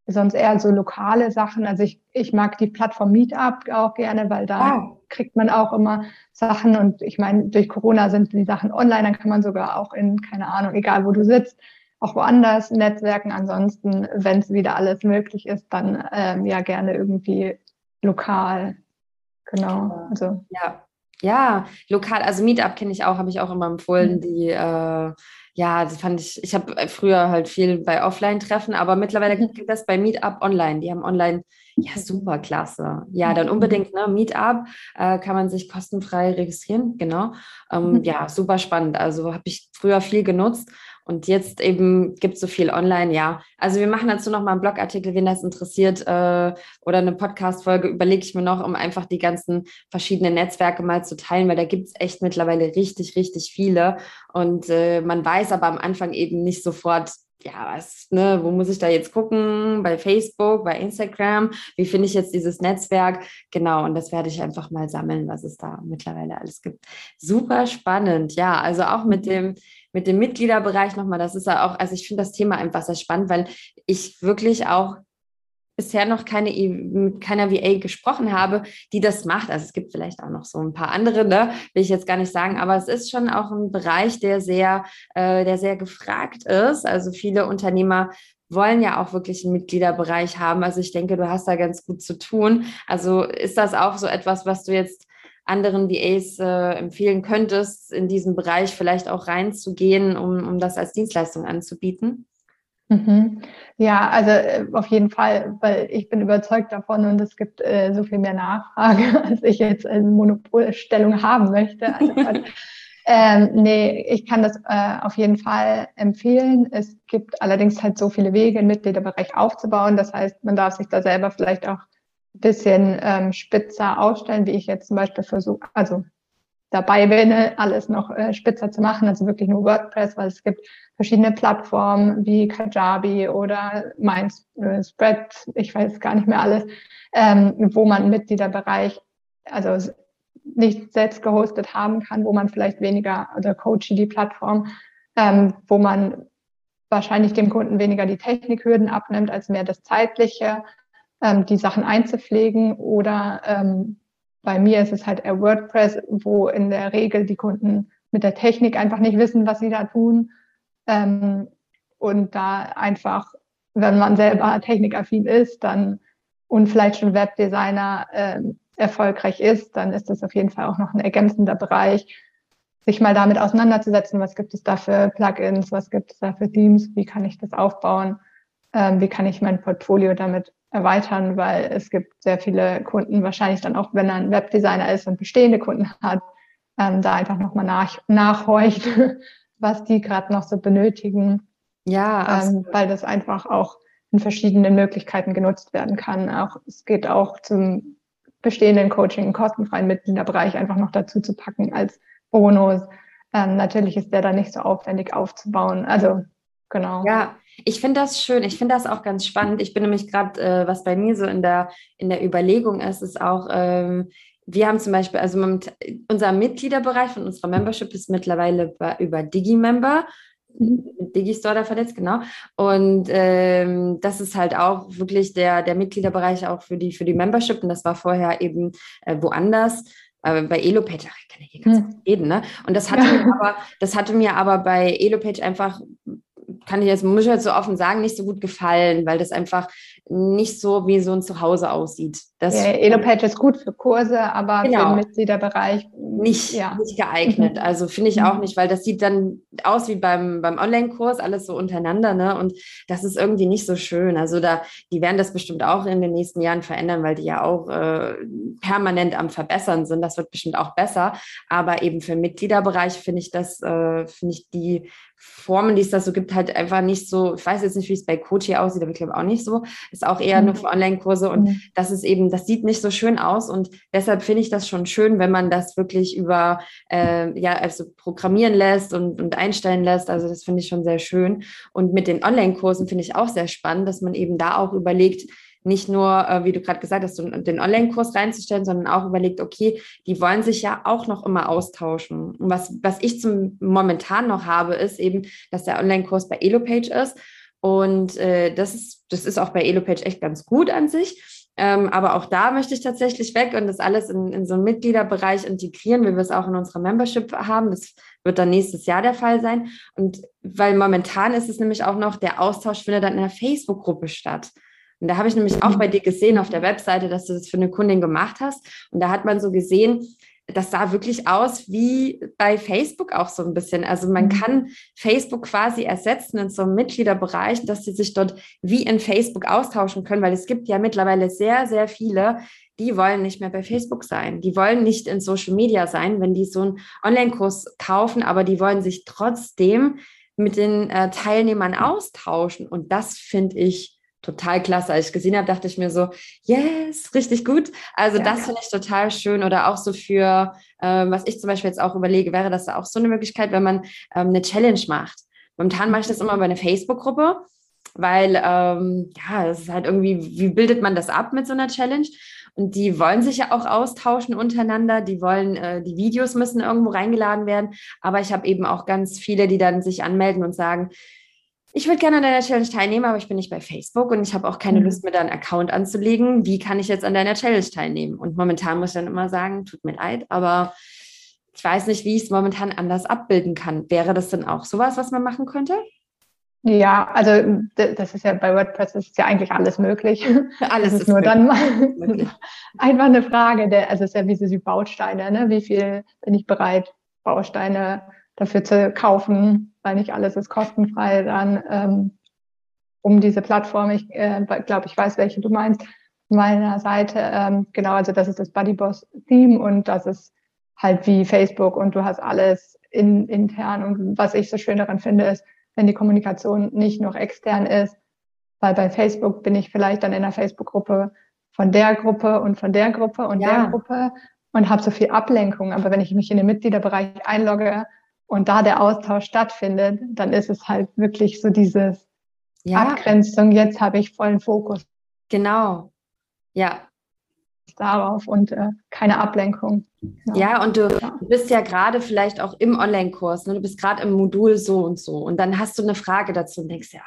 sonst eher so lokale Sachen. Also ich, ich mag die Plattform Meetup auch gerne, weil da ah. kriegt man auch immer Sachen und ich meine, durch Corona sind die Sachen online, dann kann man sogar auch in, keine Ahnung, egal wo du sitzt, auch woanders Netzwerken. Ansonsten, wenn es wieder alles möglich ist, dann ähm, ja gerne irgendwie lokal. Genau. Also. Ja, ja, lokal, also Meetup kenne ich auch, habe ich auch immer empfohlen. Mhm. Die, äh, ja, das fand ich, ich habe früher halt viel bei Offline-Treffen, aber mittlerweile mhm. gibt das bei Meetup online. Die haben online, ja, super klasse. Ja, dann mhm. unbedingt, ne, Meetup äh, kann man sich kostenfrei registrieren, genau. Ähm, ja, super spannend. Also habe ich früher viel genutzt und jetzt eben gibt es so viel online, ja. Also wir machen dazu nochmal einen Blogartikel, wen das interessiert, äh, oder eine Podcast-Folge, überlege ich mir noch, um einfach die ganzen verschiedenen Netzwerke mal zu teilen, weil da gibt es echt mittlerweile richtig, richtig viele. Und äh, man weiß aber am Anfang eben nicht sofort, ja, was, ne, wo muss ich da jetzt gucken? Bei Facebook, bei Instagram? Wie finde ich jetzt dieses Netzwerk? Genau, und das werde ich einfach mal sammeln, was es da mittlerweile alles gibt. Super spannend, ja, also auch mit dem mit dem Mitgliederbereich nochmal, das ist ja auch, also ich finde das Thema einfach sehr spannend, weil ich wirklich auch bisher noch keine mit keiner VA gesprochen habe, die das macht. Also es gibt vielleicht auch noch so ein paar andere, ne? will ich jetzt gar nicht sagen, aber es ist schon auch ein Bereich, der sehr, äh, der sehr gefragt ist. Also viele Unternehmer wollen ja auch wirklich einen Mitgliederbereich haben. Also ich denke, du hast da ganz gut zu tun. Also ist das auch so etwas, was du jetzt anderen VAs äh, empfehlen könntest, in diesen Bereich vielleicht auch reinzugehen, um, um das als Dienstleistung anzubieten? Mhm. Ja, also äh, auf jeden Fall, weil ich bin überzeugt davon und es gibt äh, so viel mehr Nachfrage, als ich jetzt eine Monopolstellung haben möchte. Also, ähm, nee, ich kann das äh, auf jeden Fall empfehlen. Es gibt allerdings halt so viele Wege, einen Mitgliederbereich aufzubauen. Das heißt, man darf sich da selber vielleicht auch bisschen ähm, spitzer ausstellen, wie ich jetzt zum Beispiel versuche, also dabei bin, alles noch äh, spitzer zu machen, also wirklich nur WordPress, weil es gibt verschiedene Plattformen wie Kajabi oder MindSpread, äh, ich weiß gar nicht mehr alles, ähm, wo man Mitgliederbereich, also nicht selbst gehostet haben kann, wo man vielleicht weniger, oder Coachy die Plattform, ähm, wo man wahrscheinlich dem Kunden weniger die Technikhürden abnimmt, als mehr das Zeitliche ähm, die Sachen einzupflegen oder ähm, bei mir ist es halt eher WordPress, wo in der Regel die Kunden mit der Technik einfach nicht wissen, was sie da tun. Ähm, und da einfach, wenn man selber technikaffin ist, dann und vielleicht schon Webdesigner äh, erfolgreich ist, dann ist das auf jeden Fall auch noch ein ergänzender Bereich, sich mal damit auseinanderzusetzen, was gibt es da für Plugins, was gibt es da für Themes, wie kann ich das aufbauen, ähm, wie kann ich mein Portfolio damit erweitern, weil es gibt sehr viele Kunden, wahrscheinlich dann auch, wenn er ein Webdesigner ist und bestehende Kunden hat, ähm, da einfach nochmal nach, nachhorcht, was die gerade noch so benötigen. Ja, ähm, weil das einfach auch in verschiedenen Möglichkeiten genutzt werden kann. Auch es geht auch zum bestehenden Coaching, kostenfreien Mitgliederbereich einfach noch dazu zu packen als Bonus. ähm, natürlich ist der dann nicht so aufwendig aufzubauen. Also genau. Ja, ich finde das schön. Ich finde das auch ganz spannend. Ich bin nämlich gerade, äh, was bei mir so in der, in der Überlegung ist, ist auch, ähm, wir haben zum Beispiel, also unser Mitgliederbereich von unserer Membership ist mittlerweile über Digimember. Mhm. Digistore da verletzt, genau. Und ähm, das ist halt auch wirklich der, der Mitgliederbereich auch für die, für die Membership. Und das war vorher eben äh, woanders. Äh, bei Elopage, ach, ich kann ja hier ganz hm. reden, ne? Und das hatte, mir aber, das hatte mir aber bei Elopage einfach kann ich jetzt, muss ich jetzt so offen sagen, nicht so gut gefallen, weil das einfach nicht so wie so ein Zuhause aussieht. Das ja, Elopage ist gut für Kurse, aber genau. für den Mitgliederbereich nicht, ja. nicht geeignet. Mhm. Also finde ich auch mhm. nicht, weil das sieht dann aus wie beim, beim Online-Kurs, alles so untereinander, ne? Und das ist irgendwie nicht so schön. Also da, die werden das bestimmt auch in den nächsten Jahren verändern, weil die ja auch äh, permanent am Verbessern sind. Das wird bestimmt auch besser. Aber eben für den Mitgliederbereich finde ich das, äh, finde ich die Formen, die es da so gibt, halt einfach nicht so, ich weiß jetzt nicht, wie es bei Coach aussieht, aber ich glaube auch nicht so. Ist auch eher mhm. nur für Online-Kurse und mhm. das ist eben, das sieht nicht so schön aus und deshalb finde ich das schon schön, wenn man das wirklich über, äh, ja, also programmieren lässt und, und einstellen lässt. Also das finde ich schon sehr schön. Und mit den Online-Kursen finde ich auch sehr spannend, dass man eben da auch überlegt, nicht nur, äh, wie du gerade gesagt hast, den Online-Kurs reinzustellen, sondern auch überlegt, okay, die wollen sich ja auch noch immer austauschen. Und was, was ich zum momentan noch habe, ist eben, dass der Online-Kurs bei Elopage ist. Und äh, das, ist, das ist auch bei Elopage echt ganz gut an sich. Ähm, aber auch da möchte ich tatsächlich weg und das alles in, in so einen Mitgliederbereich integrieren, wie wir es auch in unserer Membership haben. Das wird dann nächstes Jahr der Fall sein. Und weil momentan ist es nämlich auch noch, der Austausch findet dann in der Facebook-Gruppe statt. Und da habe ich nämlich auch bei dir gesehen auf der Webseite, dass du das für eine Kundin gemacht hast. Und da hat man so gesehen, das sah wirklich aus wie bei Facebook auch so ein bisschen. Also man mhm. kann Facebook quasi ersetzen in so einem Mitgliederbereich, dass sie sich dort wie in Facebook austauschen können, weil es gibt ja mittlerweile sehr, sehr viele, die wollen nicht mehr bei Facebook sein. Die wollen nicht in Social Media sein, wenn die so einen Online-Kurs kaufen, aber die wollen sich trotzdem mit den äh, Teilnehmern austauschen. Und das finde ich total klasse. Als ich gesehen habe, dachte ich mir so, yes, richtig gut. Also ja, das ja. finde ich total schön. Oder auch so für, ähm, was ich zum Beispiel jetzt auch überlege, wäre das auch so eine Möglichkeit, wenn man ähm, eine Challenge macht. Momentan mache ich das immer bei einer Facebook-Gruppe, weil ähm, ja, es ist halt irgendwie, wie bildet man das ab mit so einer Challenge? Und die wollen sich ja auch austauschen untereinander. Die wollen, äh, die Videos müssen irgendwo reingeladen werden. Aber ich habe eben auch ganz viele, die dann sich anmelden und sagen, ich würde gerne an deiner Challenge teilnehmen, aber ich bin nicht bei Facebook und ich habe auch keine mhm. Lust, mir da einen Account anzulegen. Wie kann ich jetzt an deiner Challenge teilnehmen? Und momentan muss ich dann immer sagen, tut mir leid, aber ich weiß nicht, wie ich es momentan anders abbilden kann. Wäre das denn auch sowas, was man machen könnte? Ja, also das ist ja bei WordPress ist ja eigentlich alles möglich. Alles ist, ist nur dann einfach eine Frage der, also es ist ja wie diese Bausteine, ne? Wie viel bin ich bereit, Bausteine dafür zu kaufen, weil nicht alles ist kostenfrei dann ähm, um diese Plattform. Ich äh, glaube, ich weiß, welche du meinst. Meiner Seite, ähm, genau, also das ist das Buddyboss Theme und das ist halt wie Facebook und du hast alles in, intern. Und was ich so schön daran finde, ist, wenn die Kommunikation nicht noch extern ist, weil bei Facebook bin ich vielleicht dann in der Facebook-Gruppe von der Gruppe und von der Gruppe und ja. der Gruppe und habe so viel Ablenkung. Aber wenn ich mich in den Mitgliederbereich einlogge und da der Austausch stattfindet, dann ist es halt wirklich so dieses ja. Abgrenzung, jetzt habe ich vollen Fokus. Genau, ja. Darauf und äh, keine Ablenkung. Ja, ja und du, bist ja gerade vielleicht auch im Online-Kurs, ne? du bist gerade im Modul so und so und dann hast du eine Frage dazu und denkst, ja,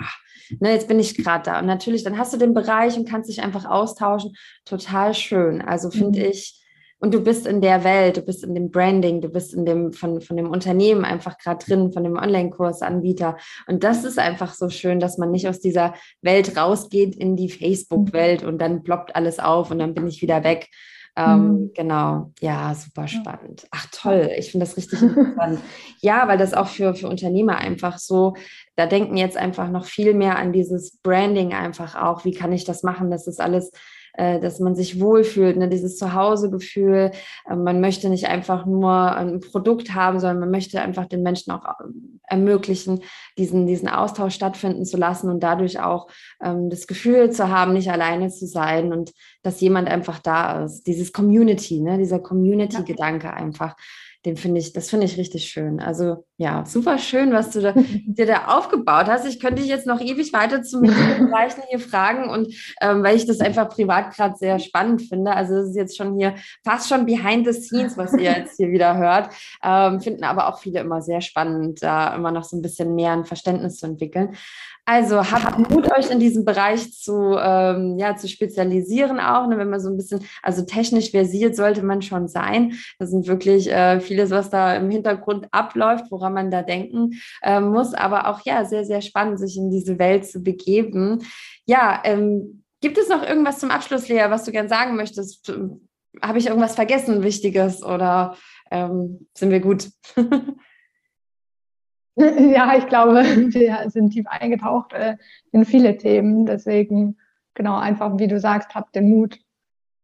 ne, jetzt bin ich gerade da. Und natürlich, dann hast du den Bereich und kannst dich einfach austauschen. Total schön. Also finde mhm. ich, und du bist in der Welt, du bist in dem Branding, du bist in dem von, von dem Unternehmen einfach gerade drin, von dem Online-Kursanbieter. Und das ist einfach so schön, dass man nicht aus dieser Welt rausgeht in die Facebook-Welt und dann ploppt alles auf und dann bin ich wieder weg. Ähm, mhm. Genau, ja, super spannend. Ach toll, ich finde das richtig interessant. ja, weil das auch für, für Unternehmer einfach so, da denken jetzt einfach noch viel mehr an dieses Branding einfach auch. Wie kann ich das machen? Das ist alles äh, dass man sich wohlfühlt, ne? dieses Zuhausegefühl. Äh, man möchte nicht einfach nur ein Produkt haben, sondern man möchte einfach den Menschen auch äh, ermöglichen, diesen, diesen Austausch stattfinden zu lassen und dadurch auch ähm, das Gefühl zu haben, nicht alleine zu sein und dass jemand einfach da ist. Dieses Community, ne? dieser Community-Gedanke einfach den finde ich, das finde ich richtig schön. Also ja, super schön, was du da, dir da aufgebaut hast. Ich könnte dich jetzt noch ewig weiter zu Bereichen hier fragen und ähm, weil ich das einfach privat gerade sehr spannend finde. Also das ist jetzt schon hier fast schon behind the scenes, was ihr jetzt hier wieder hört. Ähm, finden aber auch viele immer sehr spannend, da immer noch so ein bisschen mehr ein Verständnis zu entwickeln. Also habt Mut, euch in diesem Bereich zu, ähm, ja, zu spezialisieren auch, ne, wenn man so ein bisschen, also technisch versiert sollte man schon sein. Das sind wirklich äh, vieles, was da im Hintergrund abläuft, woran man da denken äh, muss. Aber auch ja, sehr, sehr spannend, sich in diese Welt zu begeben. Ja, ähm, gibt es noch irgendwas zum Abschluss, Lea, was du gern sagen möchtest? Habe ich irgendwas vergessen, Wichtiges oder ähm, sind wir gut? Ja, ich glaube, wir sind tief eingetaucht äh, in viele Themen. Deswegen, genau, einfach, wie du sagst, habt den Mut,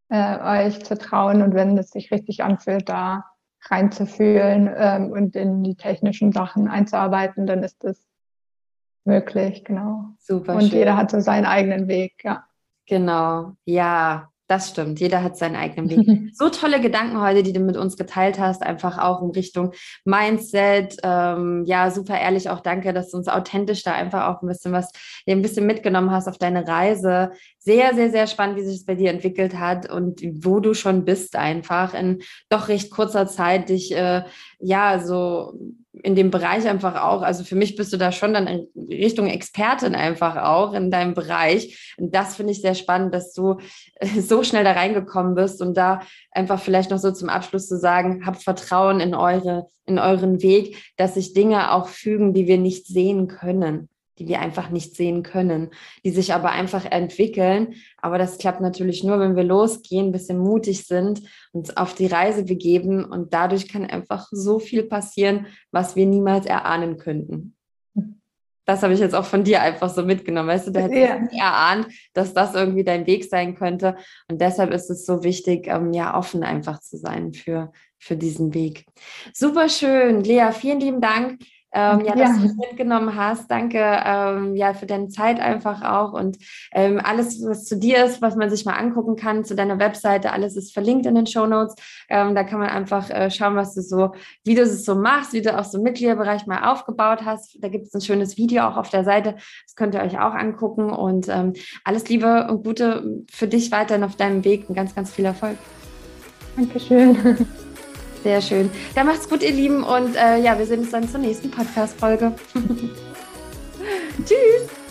äh, euch zu trauen und wenn es sich richtig anfühlt, da reinzufühlen ähm, und in die technischen Sachen einzuarbeiten, dann ist das möglich, genau. Super. Und schön. jeder hat so seinen eigenen Weg, ja. Genau, ja. Das stimmt. Jeder hat seinen eigenen Weg. so tolle Gedanken heute, die du mit uns geteilt hast, einfach auch in Richtung Mindset. Ähm, ja, super ehrlich auch danke, dass du uns authentisch da einfach auch ein bisschen was, ein bisschen mitgenommen hast auf deine Reise. Sehr, sehr, sehr spannend, wie sich das bei dir entwickelt hat und wo du schon bist einfach in doch recht kurzer Zeit dich, äh, ja, so in dem Bereich einfach auch, also für mich bist du da schon dann in Richtung Expertin einfach auch in deinem Bereich. Und das finde ich sehr spannend, dass du äh, so schnell da reingekommen bist und da einfach vielleicht noch so zum Abschluss zu sagen, habt Vertrauen in eure, in euren Weg, dass sich Dinge auch fügen, die wir nicht sehen können die wir einfach nicht sehen können, die sich aber einfach entwickeln. Aber das klappt natürlich nur, wenn wir losgehen, ein bisschen mutig sind, uns auf die Reise begeben und dadurch kann einfach so viel passieren, was wir niemals erahnen könnten. Das habe ich jetzt auch von dir einfach so mitgenommen. Weißt du, du hättest ja. nie erahnt, dass das irgendwie dein Weg sein könnte. Und deshalb ist es so wichtig, ähm, ja, offen einfach zu sein für, für diesen Weg. Super schön. Lea, vielen lieben Dank ähm, ja, dass ja. du mitgenommen hast. Danke ähm, ja für deine Zeit einfach auch und ähm, alles, was zu dir ist, was man sich mal angucken kann, zu deiner Webseite, alles ist verlinkt in den Show Notes. Ähm, da kann man einfach äh, schauen, was du so, wie du es so machst, wie du auch so im Mitgliederbereich mal aufgebaut hast. Da gibt es ein schönes Video auch auf der Seite. Das könnt ihr euch auch angucken und ähm, alles Liebe und Gute für dich weiterhin auf deinem Weg und ganz, ganz viel Erfolg. Dankeschön. Sehr schön. Dann macht's gut, ihr Lieben. Und äh, ja, wir sehen uns dann zur nächsten Podcast-Folge. Tschüss.